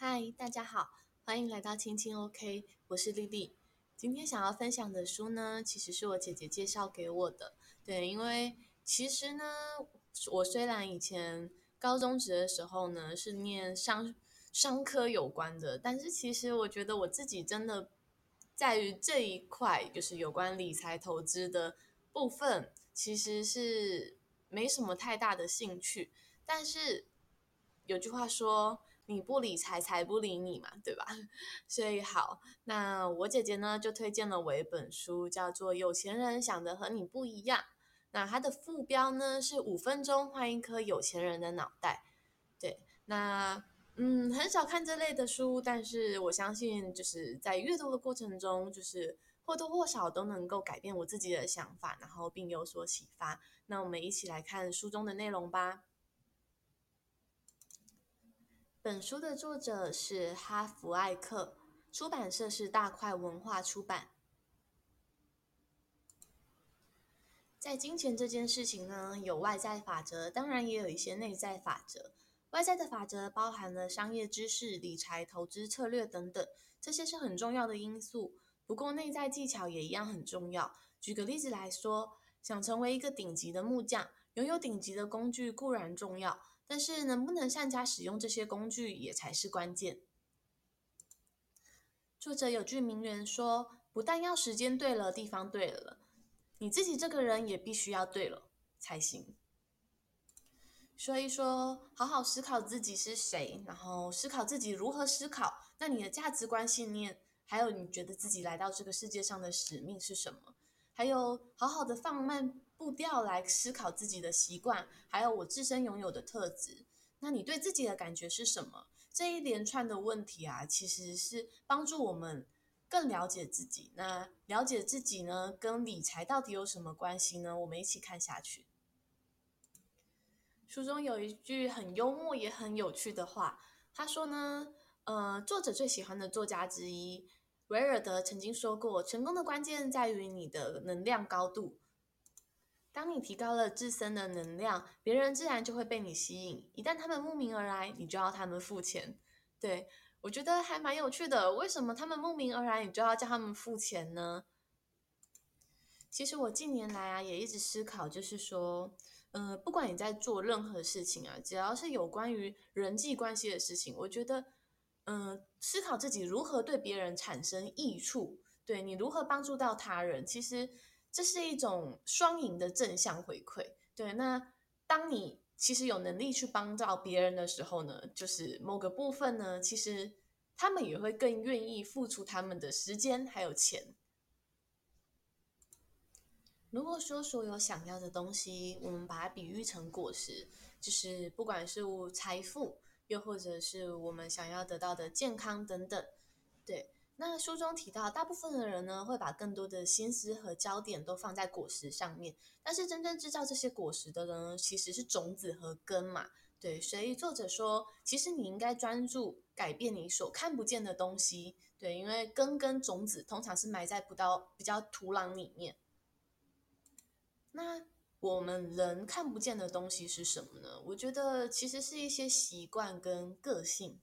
嗨，大家好，欢迎来到青青 OK，我是丽丽。今天想要分享的书呢，其实是我姐姐介绍给我的。对，因为其实呢，我虽然以前高中职的时候呢是念商商科有关的，但是其实我觉得我自己真的在于这一块，就是有关理财投资的部分，其实是没什么太大的兴趣。但是有句话说，你不理财，财不理你嘛，对吧？所以好，那我姐姐呢就推荐了我一本书，叫做《有钱人想的和你不一样》。那它的副标呢是“五分钟换一颗有钱人的脑袋”。对，那嗯，很少看这类的书，但是我相信就是在阅读的过程中，就是或多或少都能够改变我自己的想法，然后并有所启发。那我们一起来看书中的内容吧。本书的作者是哈弗艾克，出版社是大块文化出版。在金钱这件事情呢，有外在法则，当然也有一些内在法则。外在的法则包含了商业知识、理财、投资策略等等，这些是很重要的因素。不过内在技巧也一样很重要。举个例子来说，想成为一个顶级的木匠，拥有顶级的工具固然重要。但是能不能善加使用这些工具也才是关键。作者有句名言说：“不但要时间对了，地方对了，你自己这个人也必须要对了才行。”所以说，好好思考自己是谁，然后思考自己如何思考，那你的价值观、信念，还有你觉得自己来到这个世界上的使命是什么？还有，好好的放慢步调来思考自己的习惯，还有我自身拥有的特质。那你对自己的感觉是什么？这一连串的问题啊，其实是帮助我们更了解自己。那了解自己呢，跟理财到底有什么关系呢？我们一起看下去。书中有一句很幽默也很有趣的话，他说呢，呃，作者最喜欢的作家之一。维尔德曾经说过：“成功的关键在于你的能量高度。当你提高了自身的能量，别人自然就会被你吸引。一旦他们慕名而来，你就要他们付钱。”对，我觉得还蛮有趣的。为什么他们慕名而来，你就要叫他们付钱呢？其实我近年来啊，也一直思考，就是说，呃，不管你在做任何事情啊，只要是有关于人际关系的事情，我觉得。嗯，思考自己如何对别人产生益处，对你如何帮助到他人，其实这是一种双赢的正向回馈。对，那当你其实有能力去帮到别人的时候呢，就是某个部分呢，其实他们也会更愿意付出他们的时间还有钱。如果说所有想要的东西，我们把它比喻成果实，就是不管是财富。又或者是我们想要得到的健康等等，对。那书中提到，大部分的人呢，会把更多的心思和焦点都放在果实上面，但是真正制造这些果实的人呢，其实是种子和根嘛。对，所以作者说，其实你应该专注改变你所看不见的东西。对，因为根跟种子通常是埋在不到比较土壤里面。那。我们人看不见的东西是什么呢？我觉得其实是一些习惯跟个性。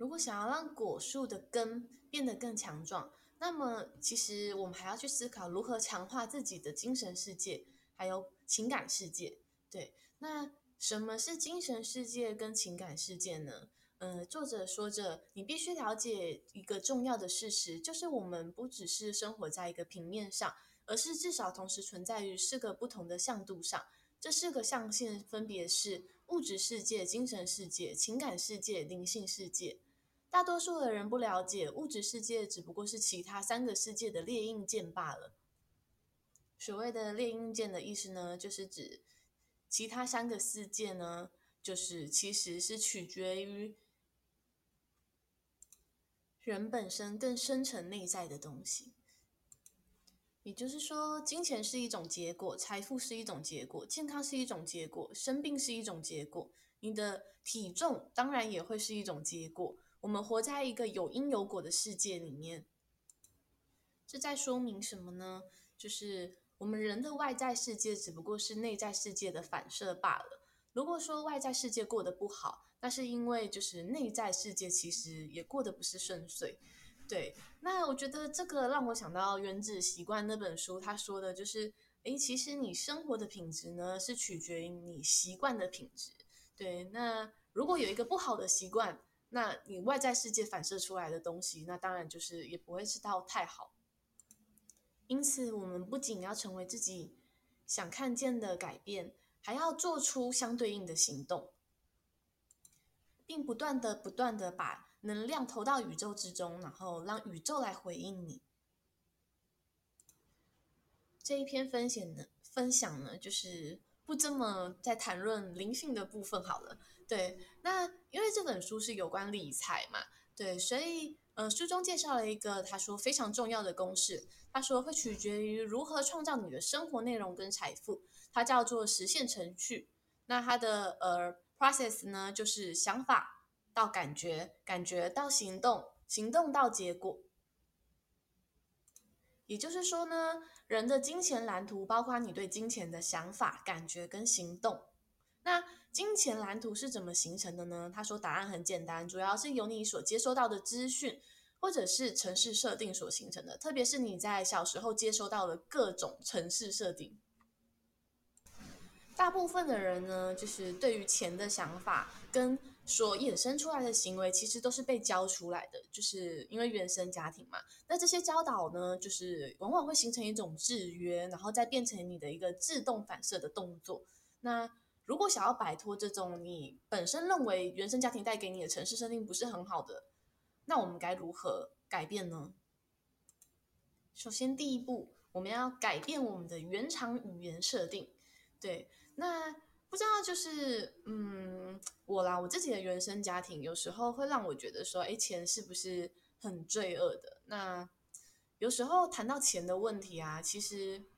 如果想要让果树的根变得更强壮，那么其实我们还要去思考如何强化自己的精神世界，还有情感世界。对，那什么是精神世界跟情感世界呢？呃，作者说着，你必须了解一个重要的事实，就是我们不只是生活在一个平面上。而是至少同时存在于四个不同的向度上，这四个象限分别是物质世界、精神世界、情感世界、灵性世界。大多数的人不了解，物质世界只不过是其他三个世界的列印件罢了。所谓的列印件的意思呢，就是指其他三个世界呢，就是其实是取决于人本身更深层内在的东西。也就是说，金钱是一种结果，财富是一种结果，健康是一种结果，生病是一种结果。你的体重当然也会是一种结果。我们活在一个有因有果的世界里面，这在说明什么呢？就是我们人的外在世界只不过是内在世界的反射罢了。如果说外在世界过得不好，那是因为就是内在世界其实也过得不是顺遂。对，那我觉得这个让我想到《原子习惯》那本书，他说的就是，诶，其实你生活的品质呢，是取决于你习惯的品质。对，那如果有一个不好的习惯，那你外在世界反射出来的东西，那当然就是也不会是到太好。因此，我们不仅要成为自己想看见的改变，还要做出相对应的行动，并不断的、不断的把。能量投到宇宙之中，然后让宇宙来回应你。这一篇分享呢，分享呢，就是不这么在谈论灵性的部分好了。对，那因为这本书是有关理财嘛，对，所以呃，书中介绍了一个他说非常重要的公式，他说会取决于如何创造你的生活内容跟财富，它叫做实现程序。那它的呃 process 呢，就是想法。到感觉，感觉到行动，行动到结果。也就是说呢，人的金钱蓝图包括你对金钱的想法、感觉跟行动。那金钱蓝图是怎么形成的呢？他说答案很简单，主要是由你所接收到的资讯或者是城市设定所形成的，特别是你在小时候接收到的各种城市设定。大部分的人呢，就是对于钱的想法跟所衍生出来的行为，其实都是被教出来的，就是因为原生家庭嘛。那这些教导呢，就是往往会形成一种制约，然后再变成你的一个自动反射的动作。那如果想要摆脱这种你本身认为原生家庭带给你的城市设定不是很好的，那我们该如何改变呢？首先，第一步，我们要改变我们的原厂语言设定。对，那。不知道，就是嗯，我啦，我自己的原生家庭有时候会让我觉得说，哎，钱是不是很罪恶的？那有时候谈到钱的问题啊，其实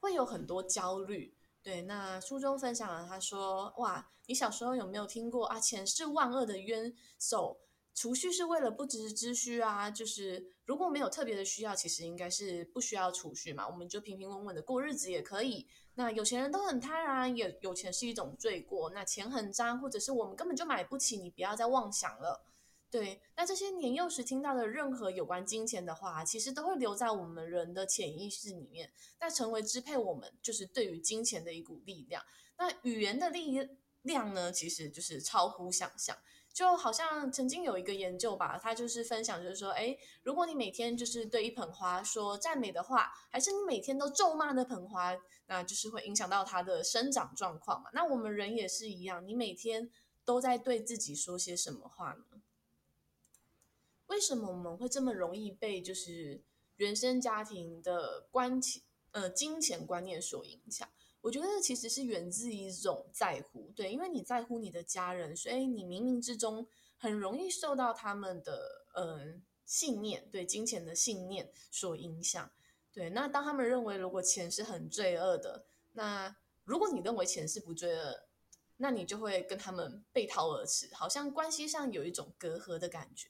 会有很多焦虑。对，那书中分享了，他说，哇，你小时候有没有听过啊？钱是万恶的渊藪。储蓄是为了不时之需啊，就是如果没有特别的需要，其实应该是不需要储蓄嘛，我们就平平稳稳的过日子也可以。那有钱人都很贪婪，也有钱是一种罪过。那钱很脏，或者是我们根本就买不起，你不要再妄想了。对，那这些年幼时听到的任何有关金钱的话，其实都会留在我们人的潜意识里面，那成为支配我们就是对于金钱的一股力量。那语言的力量呢，其实就是超乎想象。就好像曾经有一个研究吧，他就是分享，就是说，诶，如果你每天就是对一盆花说赞美的话，还是你每天都咒骂那盆花，那就是会影响到它的生长状况嘛。那我们人也是一样，你每天都在对自己说些什么话呢？为什么我们会这么容易被就是原生家庭的观钱呃金钱观念所影响？我觉得其实是源自一种在乎，对，因为你在乎你的家人，所以你冥冥之中很容易受到他们的呃信念，对金钱的信念所影响。对，那当他们认为如果钱是很罪恶的，那如果你认为钱是不罪恶，那你就会跟他们背道而驰，好像关系上有一种隔阂的感觉。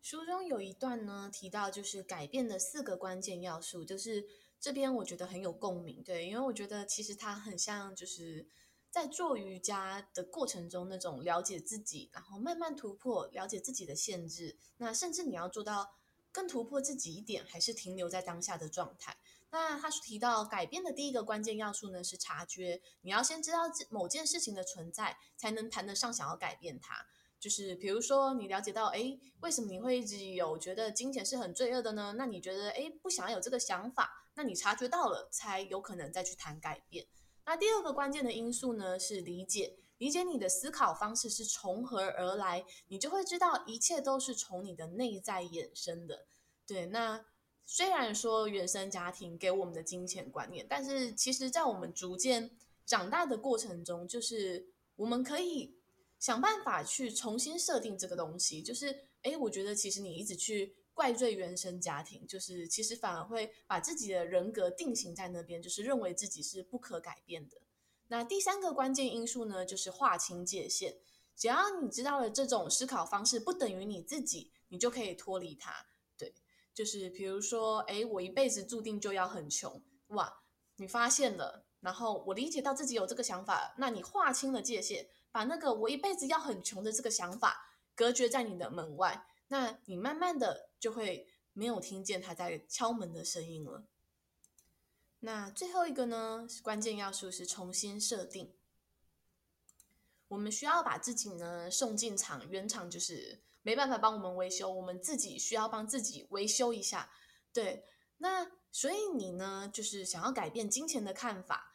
书中有一段呢提到，就是改变的四个关键要素，就是。这边我觉得很有共鸣，对，因为我觉得其实它很像就是在做瑜伽的过程中那种了解自己，然后慢慢突破，了解自己的限制。那甚至你要做到更突破自己一点，还是停留在当下的状态。那他提到改变的第一个关键要素呢是察觉，你要先知道某件事情的存在，才能谈得上想要改变它。就是比如说，你了解到，哎，为什么你会一直有觉得金钱是很罪恶的呢？那你觉得，哎，不想要有这个想法，那你察觉到了，才有可能再去谈改变。那第二个关键的因素呢，是理解，理解你的思考方式是从何而来，你就会知道一切都是从你的内在衍生的。对，那虽然说原生家庭给我们的金钱观念，但是其实在我们逐渐长大的过程中，就是我们可以。想办法去重新设定这个东西，就是，诶，我觉得其实你一直去怪罪原生家庭，就是其实反而会把自己的人格定型在那边，就是认为自己是不可改变的。那第三个关键因素呢，就是划清界限。只要你知道了这种思考方式不等于你自己，你就可以脱离它。对，就是比如说，诶，我一辈子注定就要很穷，哇，你发现了，然后我理解到自己有这个想法，那你划清了界限。把那个我一辈子要很穷的这个想法隔绝在你的门外，那你慢慢的就会没有听见他在敲门的声音了。那最后一个呢，关键要素是重新设定。我们需要把自己呢送进厂，原厂就是没办法帮我们维修，我们自己需要帮自己维修一下。对，那所以你呢，就是想要改变金钱的看法，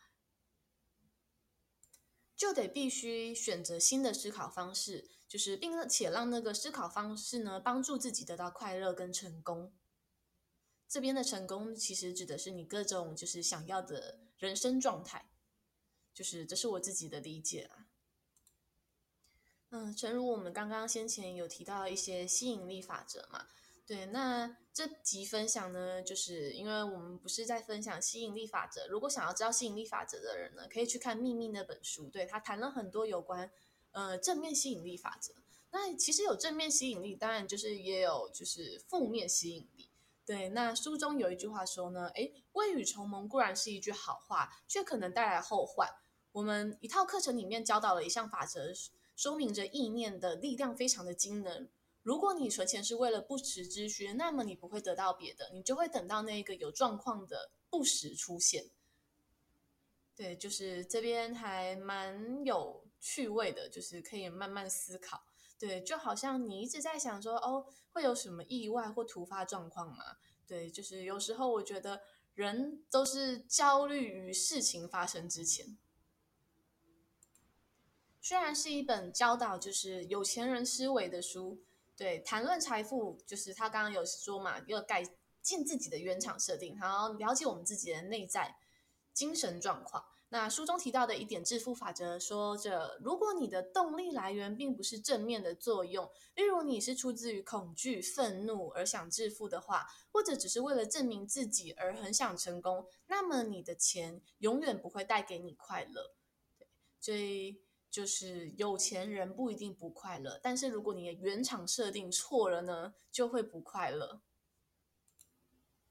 就得必须选择新的思考方式，就是并且让那个思考方式呢，帮助自己得到快乐跟成功。这边的成功其实指的是你各种就是想要的人生状态，就是这是我自己的理解啊。嗯，诚如我们刚刚先前有提到一些吸引力法则嘛，对，那这集分享呢，就是因为我们不是在分享吸引力法则。如果想要知道吸引力法则的人呢，可以去看《秘密》那本书，对，他谈了很多有关呃正面吸引力法则。那其实有正面吸引力，当然就是也有就是负面吸引力。对，那书中有一句话说呢，诶，未雨绸缪固然是一句好话，却可能带来后患。我们一套课程里面教导了一项法则，说明着意念的力量非常的惊人。如果你存钱是为了不时之需，那么你不会得到别的，你就会等到那个有状况的不时出现。对，就是这边还蛮有趣味的，就是可以慢慢思考。对，就好像你一直在想说，哦，会有什么意外或突发状况吗？对，就是有时候我觉得人都是焦虑于事情发生之前。虽然是一本教导就是有钱人思维的书，对，谈论财富，就是他刚刚有说嘛，要改进自己的原厂设定，然后了解我们自己的内在精神状况。那书中提到的一点致富法则说着，如果你的动力来源并不是正面的作用，例如你是出自于恐惧、愤怒而想致富的话，或者只是为了证明自己而很想成功，那么你的钱永远不会带给你快乐。对，所以就是有钱人不一定不快乐，但是如果你的原厂设定错了呢，就会不快乐。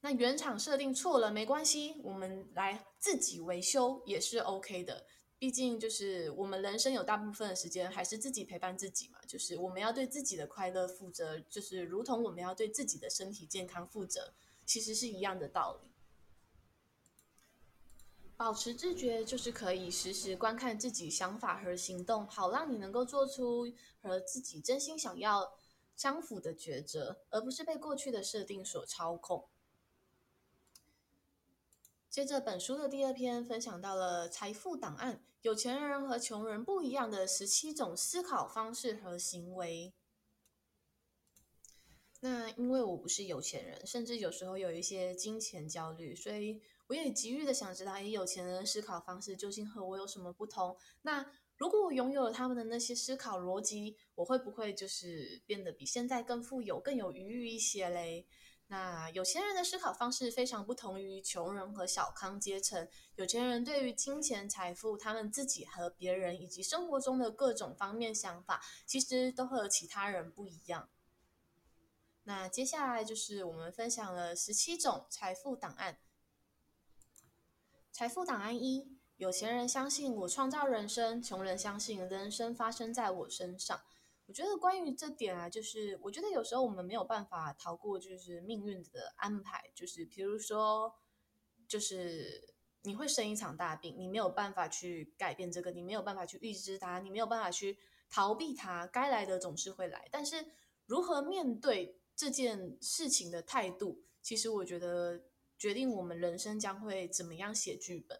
那原厂设定错了没关系，我们来自己维修也是 OK 的。毕竟就是我们人生有大部分的时间还是自己陪伴自己嘛，就是我们要对自己的快乐负责，就是如同我们要对自己的身体健康负责，其实是一样的道理。保持自觉就是可以时时观看自己想法和行动，好让你能够做出和自己真心想要相符的抉择，而不是被过去的设定所操控。接着，本书的第二篇分享到了财富档案，有钱人和穷人不一样的十七种思考方式和行为。那因为我不是有钱人，甚至有时候有一些金钱焦虑，所以我也急于的想知道，诶，有钱人的思考方式究竟和我有什么不同？那如果我拥有了他们的那些思考逻辑，我会不会就是变得比现在更富有、更有余裕一些嘞？那有钱人的思考方式非常不同于穷人和小康阶层。有钱人对于金钱、财富，他们自己和别人以及生活中的各种方面想法，其实都和其他人不一样。那接下来就是我们分享了十七种财富档案。财富档案一：有钱人相信我创造人生，穷人相信人生发生在我身上。我觉得关于这点啊，就是我觉得有时候我们没有办法逃过，就是命运的安排。就是比如说，就是你会生一场大病，你没有办法去改变这个，你没有办法去预知它，你没有办法去逃避它。该来的总是会来，但是如何面对这件事情的态度，其实我觉得决定我们人生将会怎么样写剧本。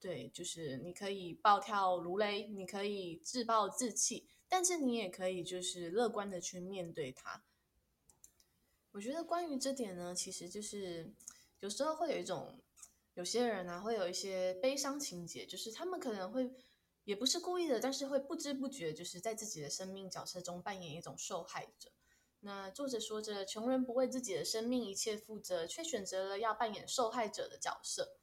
对，就是你可以暴跳如雷，你可以自暴自弃。但是你也可以就是乐观的去面对它。我觉得关于这点呢，其实就是有时候会有一种，有些人呢、啊、会有一些悲伤情节，就是他们可能会也不是故意的，但是会不知不觉就是在自己的生命角色中扮演一种受害者。那作者说着，穷人不为自己的生命一切负责，却选择了要扮演受害者的角色。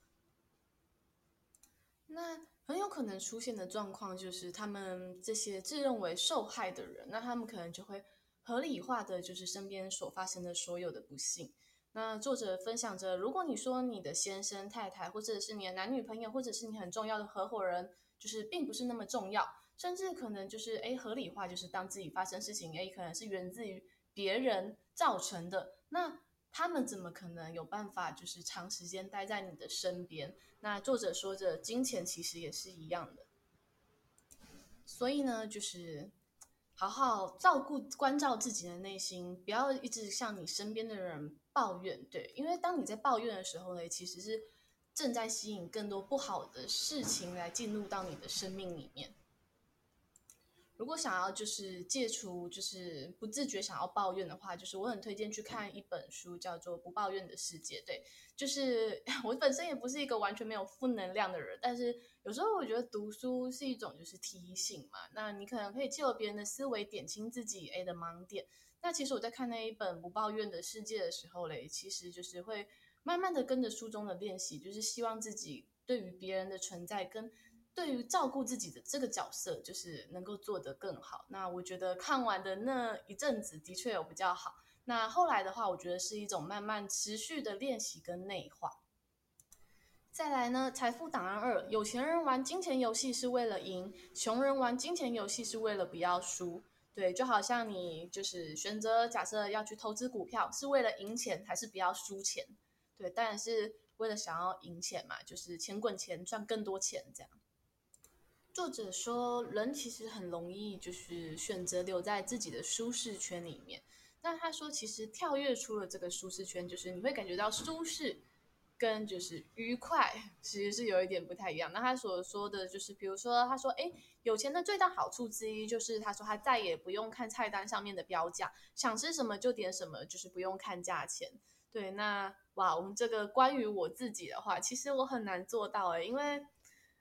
那。很有可能出现的状况就是，他们这些自认为受害的人，那他们可能就会合理化的，就是身边所发生的所有的不幸。那作者分享着，如果你说你的先生、太太，或者是你的男女朋友，或者是你很重要的合伙人，就是并不是那么重要，甚至可能就是诶合理化，就是当自己发生事情，诶可能是源自于别人造成的，那他们怎么可能有办法就是长时间待在你的身边？那作者说着，金钱其实也是一样的。所以呢，就是好好照顾、关照自己的内心，不要一直向你身边的人抱怨。对，因为当你在抱怨的时候呢，其实是正在吸引更多不好的事情来进入到你的生命里面。如果想要就是戒除，就是不自觉想要抱怨的话，就是我很推荐去看一本书，叫做《不抱怨的世界》。对，就是 我本身也不是一个完全没有负能量的人，但是有时候我觉得读书是一种就是提醒嘛。那你可能可以借由别人的思维点清自己 A 的盲点。那其实我在看那一本《不抱怨的世界》的时候嘞，其实就是会慢慢的跟着书中的练习，就是希望自己对于别人的存在跟。对于照顾自己的这个角色，就是能够做得更好。那我觉得看完的那一阵子的确有比较好。那后来的话，我觉得是一种慢慢持续的练习跟内化。再来呢，财富档案二：有钱人玩金钱游戏是为了赢，穷人玩金钱游戏是为了不要输。对，就好像你就是选择假设要去投资股票，是为了赢钱还是不要输钱？对，当然是为了想要赢钱嘛，就是钱滚钱，赚更多钱这样。作者说，人其实很容易就是选择留在自己的舒适圈里面。那他说，其实跳跃出了这个舒适圈，就是你会感觉到舒适跟就是愉快，其实是有一点不太一样。那他所说的就是，比如说，他说，诶，有钱的最大好处之一就是，他说他再也不用看菜单上面的标价，想吃什么就点什么，就是不用看价钱。对，那哇，我们这个关于我自己的话，其实我很难做到诶，因为。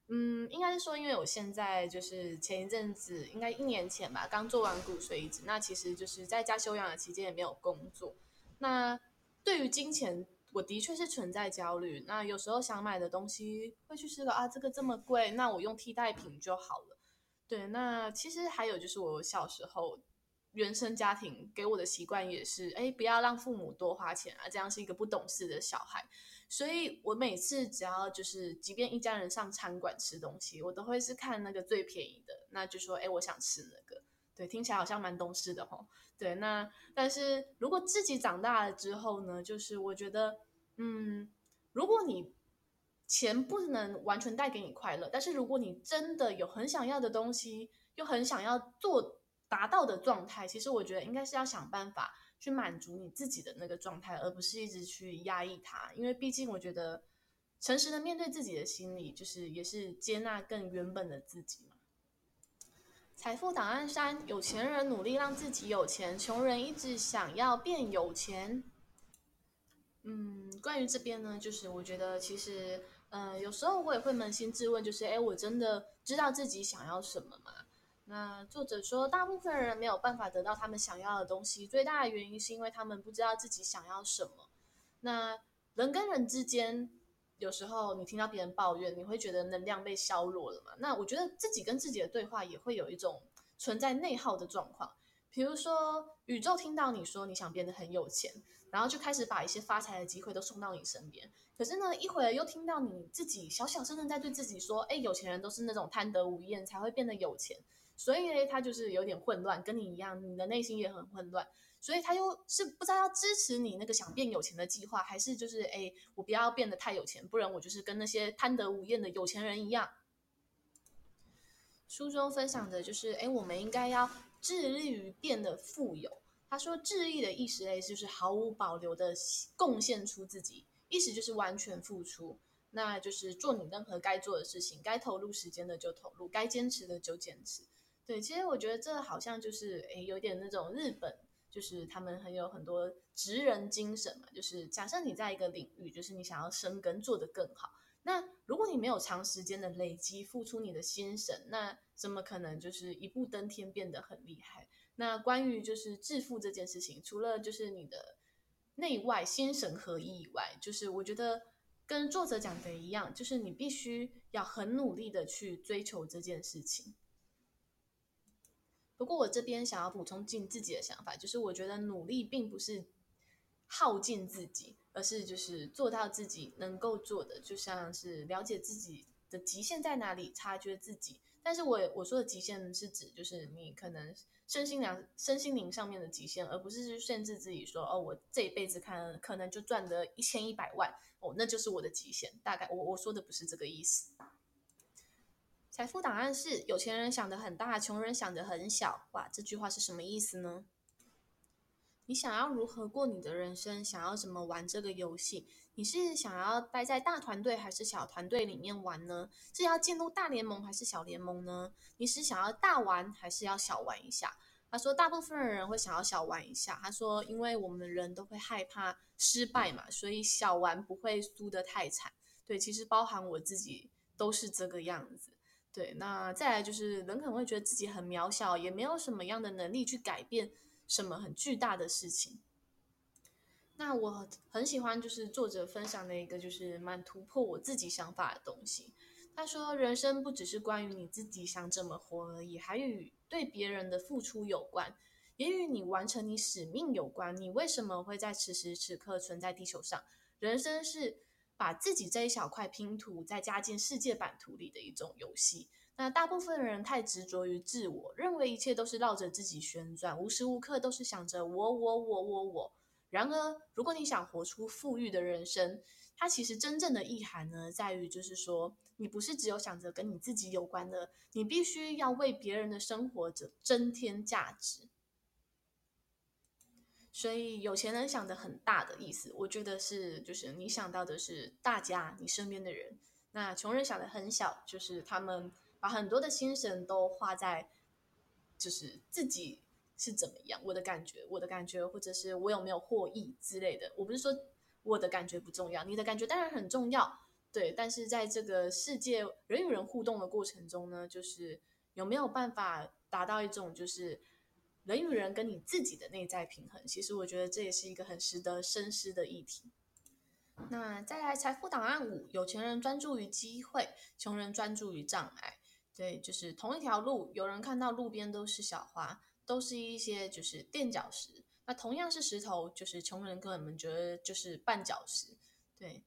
嗯，应该是说，因为我现在就是前一阵子，应该一年前吧，刚做完骨髓移植，那其实就是在家休养的期间也没有工作。那对于金钱，我的确是存在焦虑。那有时候想买的东西，会去思考啊，这个这么贵，那我用替代品就好了。对，那其实还有就是我小时候原生家庭给我的习惯也是，哎，不要让父母多花钱啊，这样是一个不懂事的小孩。所以我每次只要就是，即便一家人上餐馆吃东西，我都会是看那个最便宜的，那就说，哎，我想吃那个。对，听起来好像蛮懂事的吼。对，那但是如果自己长大了之后呢，就是我觉得，嗯，如果你钱不能完全带给你快乐，但是如果你真的有很想要的东西，又很想要做达到的状态，其实我觉得应该是要想办法。去满足你自己的那个状态，而不是一直去压抑它。因为毕竟，我觉得诚实的面对自己的心理，就是也是接纳更原本的自己嘛。财富档案三：有钱人努力让自己有钱，穷人一直想要变有钱。嗯，关于这边呢，就是我觉得其实，呃，有时候我也会扪心自问，就是，哎，我真的知道自己想要什么吗？那作者说，大部分人没有办法得到他们想要的东西，最大的原因是因为他们不知道自己想要什么。那人跟人之间，有时候你听到别人抱怨，你会觉得能量被削弱了嘛？那我觉得自己跟自己的对话也会有一种存在内耗的状况。比如说，宇宙听到你说你想变得很有钱，然后就开始把一些发财的机会都送到你身边。可是呢，一会儿又听到你自己小小声的在对自己说：“哎，有钱人都是那种贪得无厌才会变得有钱。”所以呢，他就是有点混乱，跟你一样，你的内心也很混乱。所以他又是不知道要支持你那个想变有钱的计划，还是就是哎，我不要变得太有钱，不然我就是跟那些贪得无厌的有钱人一样。书中分享的就是，哎，我们应该要致力于变得富有。他说，致力的意思嘞，就是毫无保留的贡献出自己，意思就是完全付出，那就是做你任何该做的事情，该投入时间的就投入，该坚持的就坚持。对，其实我觉得这好像就是，诶，有点那种日本，就是他们很有很多职人精神嘛。就是假设你在一个领域，就是你想要深耕，做得更好，那如果你没有长时间的累积，付出你的心神，那怎么可能就是一步登天变得很厉害？那关于就是致富这件事情，除了就是你的内外心神合一以外，就是我觉得跟作者讲的一样，就是你必须要很努力的去追求这件事情。不过我这边想要补充进自己的想法，就是我觉得努力并不是耗尽自己，而是就是做到自己能够做的，就像是了解自己的极限在哪里，察觉自己，但是我我说的极限是指就是你可能身心良身心灵上面的极限，而不是去限制自己说哦，我这一辈子看可能就赚得一千一百万哦，那就是我的极限。大概我我说的不是这个意思。财富档案是有钱人想得很大，穷人想得很小。哇，这句话是什么意思呢？你想要如何过你的人生？想要怎么玩这个游戏？你是想要待在大团队还是小团队里面玩呢？是要进入大联盟还是小联盟呢？你是想要大玩还是要小玩一下？他说，大部分的人会想要小玩一下。他说，因为我们人都会害怕失败嘛，所以小玩不会输得太惨。对，其实包含我自己都是这个样子。对，那再来就是人可能会觉得自己很渺小，也没有什么样的能力去改变。什么很巨大的事情？那我很喜欢，就是作者分享的一个，就是蛮突破我自己想法的东西。他说，人生不只是关于你自己想怎么活而已，还与对别人的付出有关，也与你完成你使命有关。你为什么会在此时此刻存在地球上？人生是把自己这一小块拼图再加进世界版图里的一种游戏。那大部分人太执着于自我，认为一切都是绕着自己旋转，无时无刻都是想着我我我我我。然而，如果你想活出富裕的人生，它其实真正的意涵呢，在于就是说，你不是只有想着跟你自己有关的，你必须要为别人的生活者增添价值。所以，有钱人想的很大的意思，我觉得是就是你想到的是大家，你身边的人。那穷人想的很小，就是他们。把很多的心神都花在，就是自己是怎么样，我的感觉，我的感觉，或者是我有没有获益之类的。我不是说我的感觉不重要，你的感觉当然很重要，对。但是在这个世界人与人互动的过程中呢，就是有没有办法达到一种就是人与人跟你自己的内在平衡？其实我觉得这也是一个很值得深思的议题。那再来财富档案五：有钱人专注于机会，穷人专注于障碍。对，就是同一条路，有人看到路边都是小花，都是一些就是垫脚石。那同样是石头，就是穷人跟我们觉得就是绊脚石。对，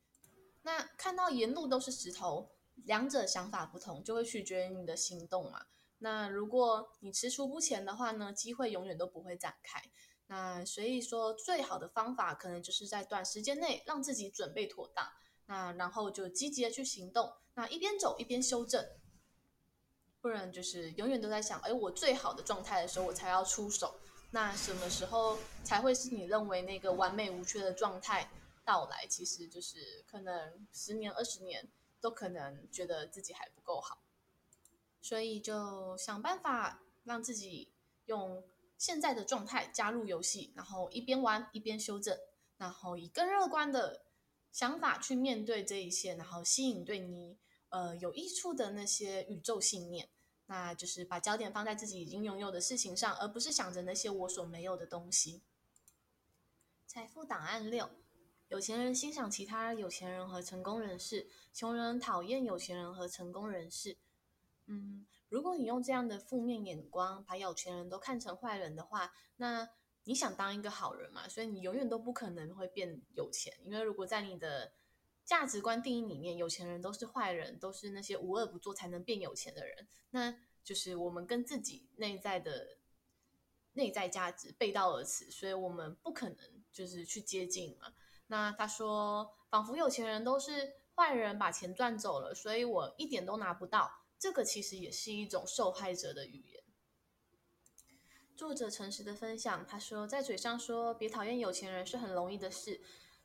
那看到沿路都是石头，两者想法不同，就会取决于你的行动嘛。那如果你踟蹰不前的话呢，机会永远都不会展开。那所以说，最好的方法可能就是在短时间内让自己准备妥当，那然后就积极的去行动。那一边走一边修正。不然就是永远都在想，哎，我最好的状态的时候我才要出手。那什么时候才会是你认为那个完美无缺的状态到来？其实就是可能十年、二十年都可能觉得自己还不够好，所以就想办法让自己用现在的状态加入游戏，然后一边玩一边修正，然后以更乐观的想法去面对这一切，然后吸引对你。呃，有益处的那些宇宙信念，那就是把焦点放在自己已经拥有的事情上，而不是想着那些我所没有的东西。财富档案六：有钱人欣赏其他有钱人和成功人士，穷人讨厌有钱人和成功人士。嗯，如果你用这样的负面眼光把有钱人都看成坏人的话，那你想当一个好人嘛？所以你永远都不可能会变有钱，因为如果在你的价值观定义里面，有钱人都是坏人，都是那些无恶不作才能变有钱的人。那就是我们跟自己内在的内在价值背道而驰，所以我们不可能就是去接近嘛。那他说，仿佛有钱人都是坏人，把钱赚走了，所以我一点都拿不到。这个其实也是一种受害者的语言。作者诚实的分享，他说，在嘴上说别讨厌有钱人是很容易的事。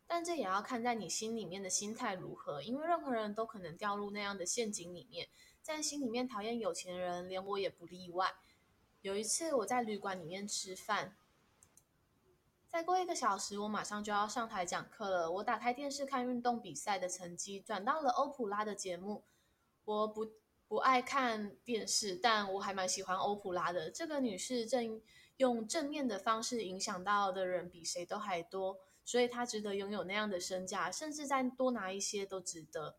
但这也要看在你心里面的心态如何，因为任何人都可能掉入那样的陷阱里面，在心里面讨厌有钱人，连我也不例外。有一次我在旅馆里面吃饭，再过一个小时，我马上就要上台讲课了。我打开电视看运动比赛的成绩，转到了欧普拉的节目。我不不爱看电视，但我还蛮喜欢欧普拉的。这个女士正用正面的方式影响到的人比谁都还多。所以她值得拥有那样的身价，甚至再多拿一些都值得。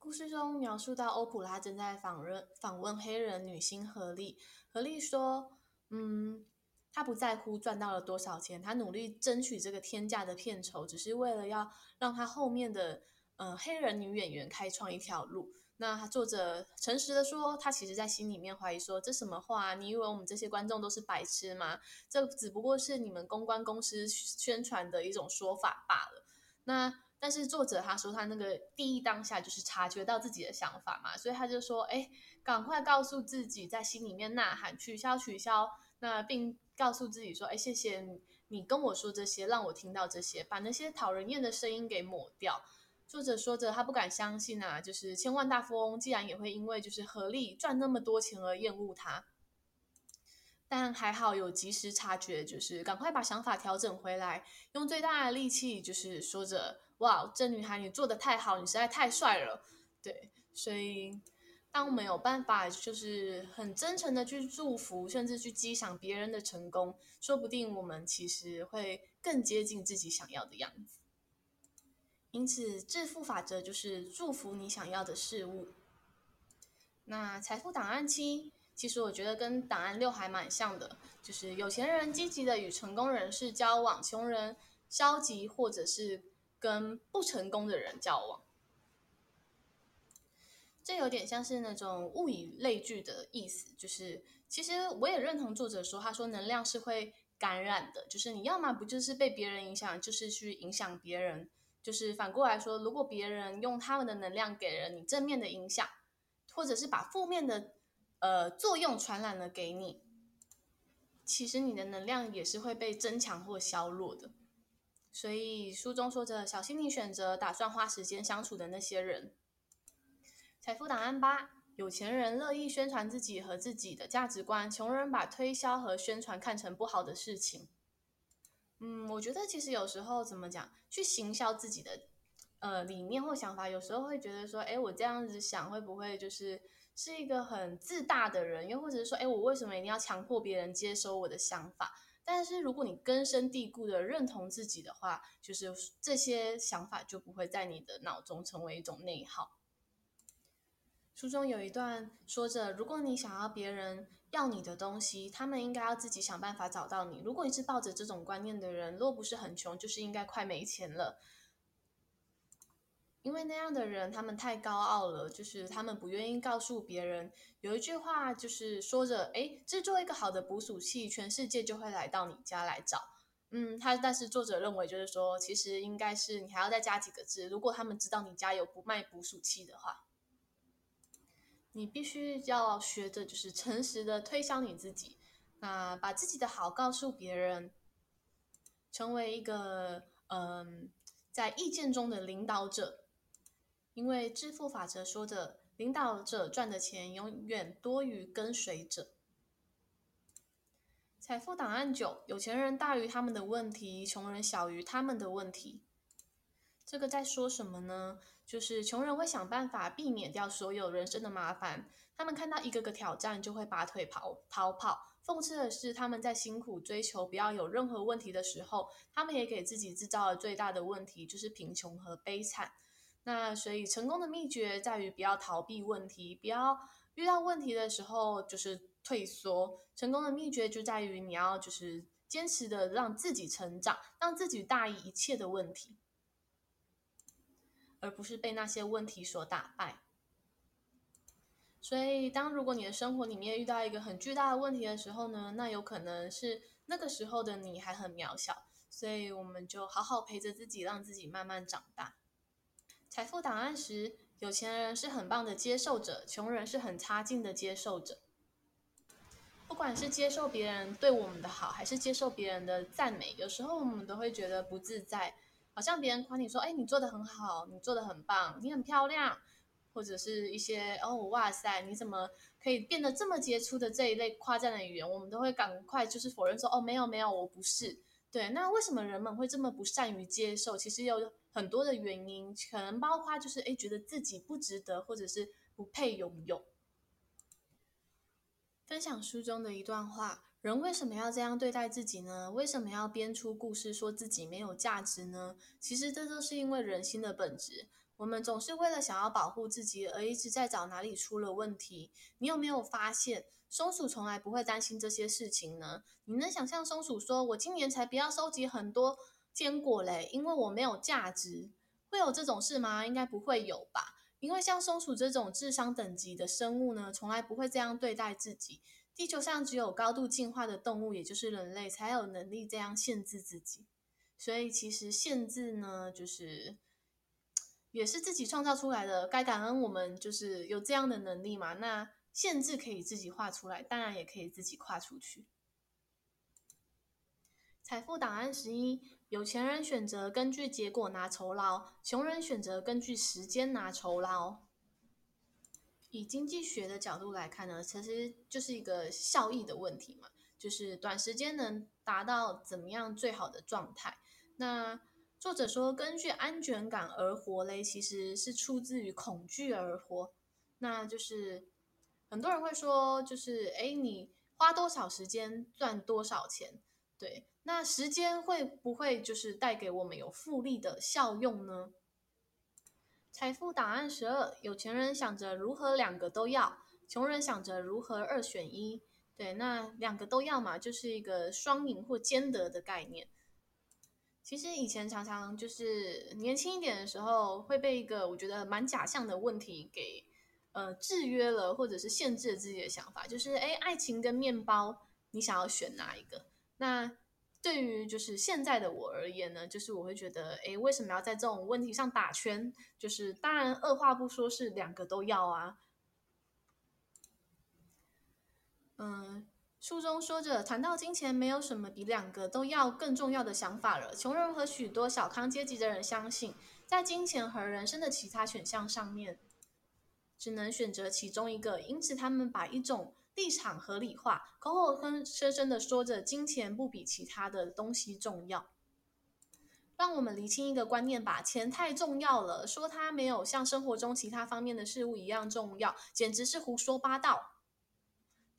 故事中描述到，欧普拉正在访问访问黑人女星何莉。何莉说：“嗯，她不在乎赚到了多少钱，她努力争取这个天价的片酬，只是为了要让她后面的呃黑人女演员开创一条路。那作者诚实的说，他其实在心里面怀疑说，这什么话？你以为我们这些观众都是白痴吗？这只不过是你们公关公司宣传的一种说法罢了。那但是作者他说，他那个第一当下就是察觉到自己的想法嘛，所以他就说，哎，赶快告诉自己，在心里面呐喊，取消，取消。那并告诉自己说，哎，谢谢，你跟我说这些，让我听到这些，把那些讨人厌的声音给抹掉。说着说着，他不敢相信啊，就是千万大富翁竟然也会因为就是合力赚那么多钱而厌恶他。但还好有及时察觉，就是赶快把想法调整回来，用最大的力气，就是说着：“哇，这女孩你做得太好，你实在太帅了。”对，所以当我们有办法，就是很真诚的去祝福，甚至去激赏别人的成功，说不定我们其实会更接近自己想要的样子。因此，致富法则就是祝福你想要的事物。那财富档案七，其实我觉得跟档案六还蛮像的，就是有钱人积极的与成功人士交往，穷人消极或者是跟不成功的人交往。这有点像是那种物以类聚的意思，就是其实我也认同作者说，他说能量是会感染的，就是你要么不就是被别人影响，就是去影响别人。就是反过来说，如果别人用他们的能量给了你正面的影响，或者是把负面的呃作用传染了给你，其实你的能量也是会被增强或削弱的。所以书中说着，小心你选择打算花时间相处的那些人。财富档案八：有钱人乐意宣传自己和自己的价值观，穷人把推销和宣传看成不好的事情。嗯，我觉得其实有时候怎么讲，去行销自己的呃理念或想法，有时候会觉得说，哎，我这样子想会不会就是是一个很自大的人？又或者是说，哎，我为什么一定要强迫别人接收我的想法？但是如果你根深蒂固的认同自己的话，就是这些想法就不会在你的脑中成为一种内耗。书中有一段说着，如果你想要别人要你的东西，他们应该要自己想办法找到你。如果你是抱着这种观念的人，若不是很穷，就是应该快没钱了。因为那样的人，他们太高傲了，就是他们不愿意告诉别人。有一句话就是说着，诶，制作一个好的捕鼠器，全世界就会来到你家来找。嗯，他但是作者认为就是说，其实应该是你还要再加几个字，如果他们知道你家有不卖捕鼠器的话。你必须要学着，就是诚实的推销你自己，那把自己的好告诉别人，成为一个嗯，在意见中的领导者。因为致富法则说的，领导者赚的钱永远多于跟随者。财富档案九：有钱人大于他们的问题，穷人小于他们的问题。这个在说什么呢？就是穷人会想办法避免掉所有人生的麻烦，他们看到一个个挑战就会拔腿跑逃跑。讽刺的是，他们在辛苦追求不要有任何问题的时候，他们也给自己制造了最大的问题，就是贫穷和悲惨。那所以，成功的秘诀在于不要逃避问题，不要遇到问题的时候就是退缩。成功的秘诀就在于你要就是坚持的让自己成长，让自己大于一切的问题。而不是被那些问题所打败。所以，当如果你的生活里面遇到一个很巨大的问题的时候呢，那有可能是那个时候的你还很渺小。所以，我们就好好陪着自己，让自己慢慢长大。财富档案时：有钱人是很棒的接受者，穷人是很差劲的接受者。不管是接受别人对我们的好，还是接受别人的赞美，有时候我们都会觉得不自在。好像别人夸你说：“哎，你做的很好，你做的很棒，你很漂亮。”或者是一些“哦，哇塞，你怎么可以变得这么杰出”的这一类夸赞的语言，我们都会赶快就是否认说：“哦，没有没有，我不是。”对，那为什么人们会这么不善于接受？其实有很多的原因，可能包括就是哎，觉得自己不值得，或者是不配拥有。分享书中的一段话。人为什么要这样对待自己呢？为什么要编出故事说自己没有价值呢？其实这都是因为人心的本质。我们总是为了想要保护自己而一直在找哪里出了问题。你有没有发现，松鼠从来不会担心这些事情呢？你能想象松鼠说：“我今年才不要收集很多坚果嘞，因为我没有价值。”会有这种事吗？应该不会有吧。因为像松鼠这种智商等级的生物呢，从来不会这样对待自己。地球上只有高度进化的动物，也就是人类，才有能力这样限制自己。所以其实限制呢，就是也是自己创造出来的。该感恩我们就是有这样的能力嘛。那限制可以自己画出来，当然也可以自己跨出去。财富档案十一：有钱人选择根据结果拿酬劳，穷人选择根据时间拿酬劳。以经济学的角度来看呢，其实就是一个效益的问题嘛，就是短时间能达到怎么样最好的状态。那作者说，根据安全感而活嘞，其实是出自于恐惧而活。那就是很多人会说，就是哎，你花多少时间赚多少钱？对，那时间会不会就是带给我们有复利的效用呢？财富档案十二：有钱人想着如何两个都要，穷人想着如何二选一。对，那两个都要嘛，就是一个双赢或兼得的概念。其实以前常常就是年轻一点的时候，会被一个我觉得蛮假象的问题给呃制约了，或者是限制了自己的想法，就是诶，爱情跟面包，你想要选哪一个？那对于就是现在的我而言呢，就是我会觉得，诶，为什么要在这种问题上打圈？就是当然，二话不说是两个都要啊。嗯，书中说着，谈到金钱，没有什么比两个都要更重要的想法了。穷人和许多小康阶级的人相信，在金钱和人生的其他选项上面，只能选择其中一个，因此他们把一种。立场合理化，口口声声的说着金钱不比其他的东西重要，让我们厘清一个观念吧：钱太重要了，说它没有像生活中其他方面的事物一样重要，简直是胡说八道。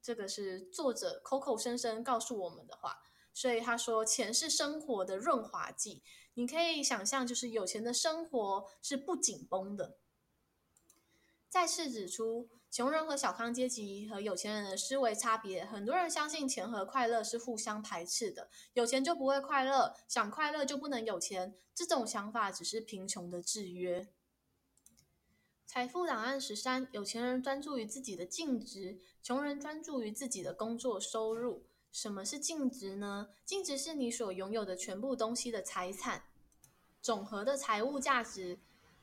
这个是作者口口声声告诉我们的话，所以他说钱是生活的润滑剂，你可以想象，就是有钱的生活是不紧绷的。再次指出。穷人和小康阶级和有钱人的思维差别，很多人相信钱和快乐是互相排斥的，有钱就不会快乐，想快乐就不能有钱，这种想法只是贫穷的制约。财富档案十三：有钱人专注于自己的净值，穷人专注于自己的工作收入。什么是净值呢？净值是你所拥有的全部东西的财产总和的财务价值，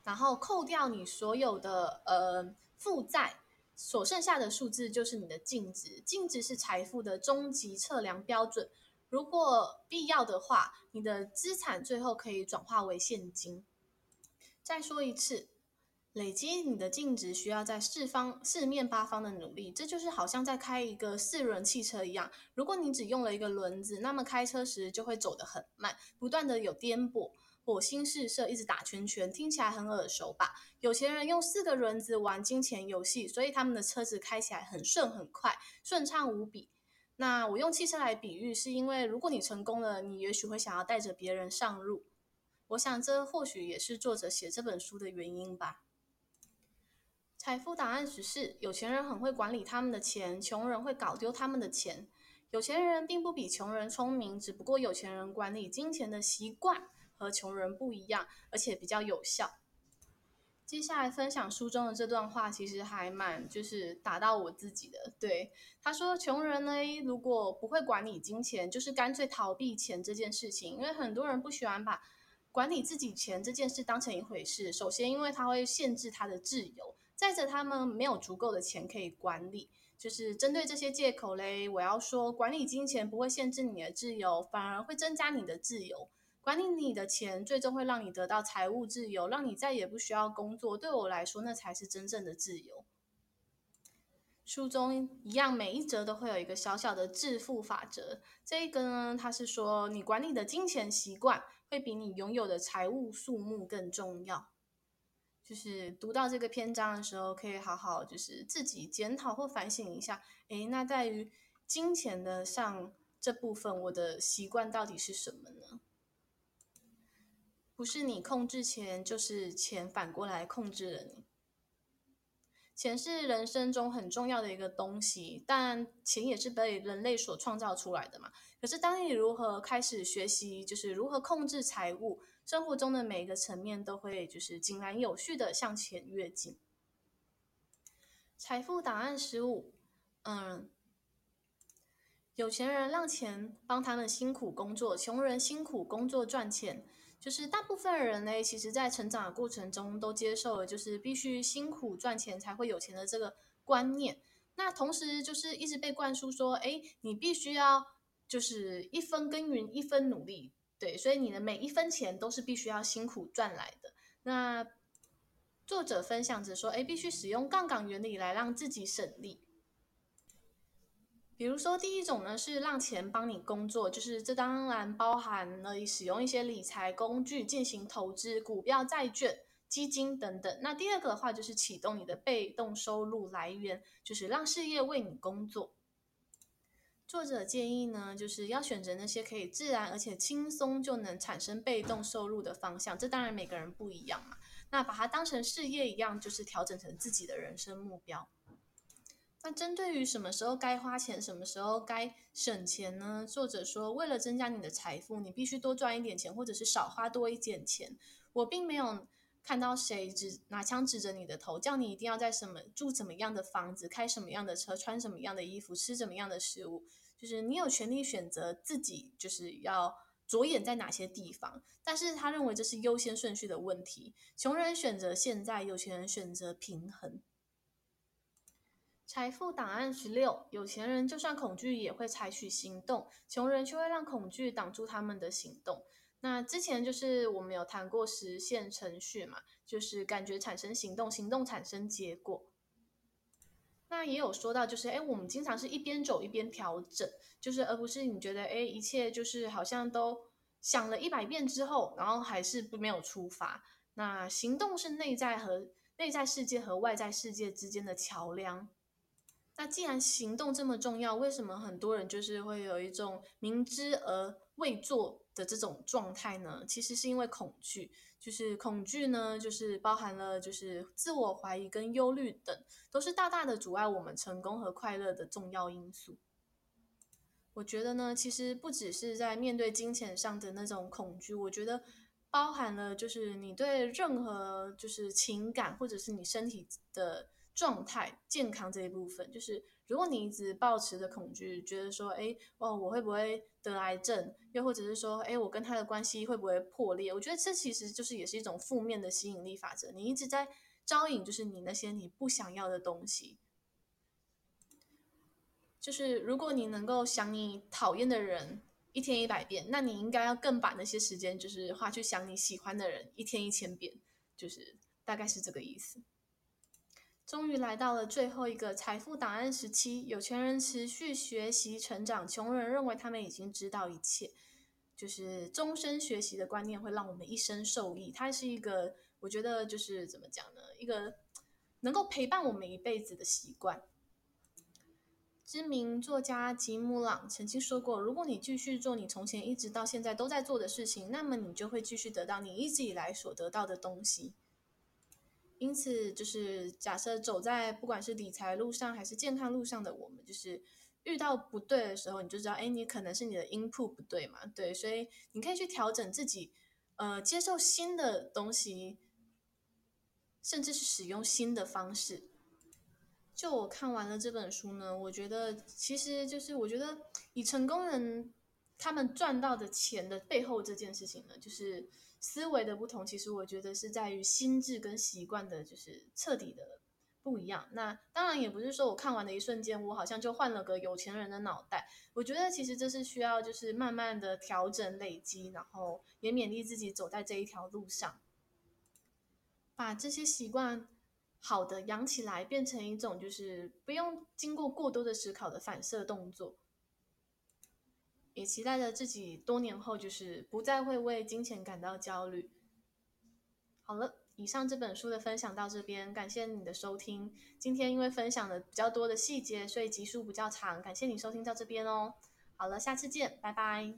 然后扣掉你所有的呃负债。所剩下的数字就是你的净值，净值是财富的终极测量标准。如果必要的话，你的资产最后可以转化为现金。再说一次，累积你的净值需要在四方四面八方的努力，这就是好像在开一个四轮汽车一样。如果你只用了一个轮子，那么开车时就会走得很慢，不断的有颠簸。火星试射，一直打圈圈，听起来很耳熟吧？有钱人用四个轮子玩金钱游戏，所以他们的车子开起来很顺很快，顺畅无比。那我用汽车来比喻，是因为如果你成功了，你也许会想要带着别人上路。我想这或许也是作者写这本书的原因吧。财富档案十四：有钱人很会管理他们的钱，穷人会搞丢他们的钱。有钱人并不比穷人聪明，只不过有钱人管理金钱的习惯。和穷人不一样，而且比较有效。接下来分享书中的这段话，其实还蛮就是打到我自己的。对，他说：“穷人呢，如果不会管理金钱，就是干脆逃避钱这件事情。因为很多人不喜欢把管理自己钱这件事当成一回事。首先，因为他会限制他的自由；再者，他们没有足够的钱可以管理。就是针对这些借口嘞，我要说，管理金钱不会限制你的自由，反而会增加你的自由。”管理你的钱，最终会让你得到财务自由，让你再也不需要工作。对我来说，那才是真正的自由。书中一样，每一则都会有一个小小的致富法则。这一个呢，它是说，你管理的金钱习惯会比你拥有的财务数目更重要。就是读到这个篇章的时候，可以好好就是自己检讨或反省一下。诶，那在于金钱的上这部分，我的习惯到底是什么呢？不是你控制钱，就是钱反过来控制了你。钱是人生中很重要的一个东西，但钱也是被人类所创造出来的嘛。可是当你如何开始学习，就是如何控制财务，生活中的每一个层面都会就是井然有序的向前跃进。财富档案十五，嗯，有钱人让钱帮他们辛苦工作，穷人辛苦工作赚钱。就是大部分人呢，其实在成长的过程中都接受了，就是必须辛苦赚钱才会有钱的这个观念。那同时就是一直被灌输说，哎，你必须要就是一分耕耘一分努力，对，所以你的每一分钱都是必须要辛苦赚来的。那作者分享着说，哎，必须使用杠杆原理来让自己省力。比如说，第一种呢是让钱帮你工作，就是这当然包含了使用一些理财工具进行投资，股票、债券、基金等等。那第二个的话就是启动你的被动收入来源，就是让事业为你工作。作者建议呢，就是要选择那些可以自然而且轻松就能产生被动收入的方向。这当然每个人不一样嘛。那把它当成事业一样，就是调整成自己的人生目标。那针对于什么时候该花钱，什么时候该省钱呢？作者说，为了增加你的财富，你必须多赚一点钱，或者是少花多一点钱。我并没有看到谁指拿枪指着你的头，叫你一定要在什么住怎么样的房子，开什么样的车，穿什么样的衣服，吃怎么样的食物。就是你有权利选择自己，就是要。着眼在哪些地方？但是他认为这是优先顺序的问题。穷人选择现在，有钱人选择平衡。财富档案十六：有钱人就算恐惧也会采取行动，穷人却会让恐惧挡住他们的行动。那之前就是我们有谈过实现程序嘛，就是感觉产生行动，行动产生结果。那也有说到，就是哎，我们经常是一边走一边调整，就是而不是你觉得哎，一切就是好像都想了一百遍之后，然后还是没有出发。那行动是内在和内在世界和外在世界之间的桥梁。那既然行动这么重要，为什么很多人就是会有一种明知而未做的这种状态呢？其实是因为恐惧。就是恐惧呢，就是包含了就是自我怀疑跟忧虑等，都是大大的阻碍我们成功和快乐的重要因素。我觉得呢，其实不只是在面对金钱上的那种恐惧，我觉得包含了就是你对任何就是情感或者是你身体的状态健康这一部分，就是。如果你一直保持着恐惧，觉得说，哎，哦，我会不会得癌症？又或者是说，哎，我跟他的关系会不会破裂？我觉得这其实就是也是一种负面的吸引力法则。你一直在招引，就是你那些你不想要的东西。就是如果你能够想你讨厌的人一天一百遍，那你应该要更把那些时间就是花去想你喜欢的人一天一千遍，就是大概是这个意思。终于来到了最后一个财富档案时期，有钱人持续学习成长，穷人认为他们已经知道一切。就是终身学习的观念会让我们一生受益，它是一个我觉得就是怎么讲呢？一个能够陪伴我们一辈子的习惯。知名作家吉姆朗曾经说过：“如果你继续做你从前一直到现在都在做的事情，那么你就会继续得到你一直以来所得到的东西。”因此，就是假设走在不管是理财路上还是健康路上的我们，就是遇到不对的时候，你就知道，哎，你可能是你的 input 不对嘛，对，所以你可以去调整自己，呃，接受新的东西，甚至是使用新的方式。就我看完了这本书呢，我觉得其实就是我觉得以成功人他们赚到的钱的背后这件事情呢，就是。思维的不同，其实我觉得是在于心智跟习惯的，就是彻底的不一样。那当然也不是说我看完的一瞬间，我好像就换了个有钱人的脑袋。我觉得其实这是需要就是慢慢的调整累积，然后也勉励自己走在这一条路上，把这些习惯好的养起来，变成一种就是不用经过过多的思考的反射动作。也期待着自己多年后，就是不再会为金钱感到焦虑。好了，以上这本书的分享到这边，感谢你的收听。今天因为分享的比较多的细节，所以集数比较长。感谢你收听到这边哦。好了，下次见，拜拜。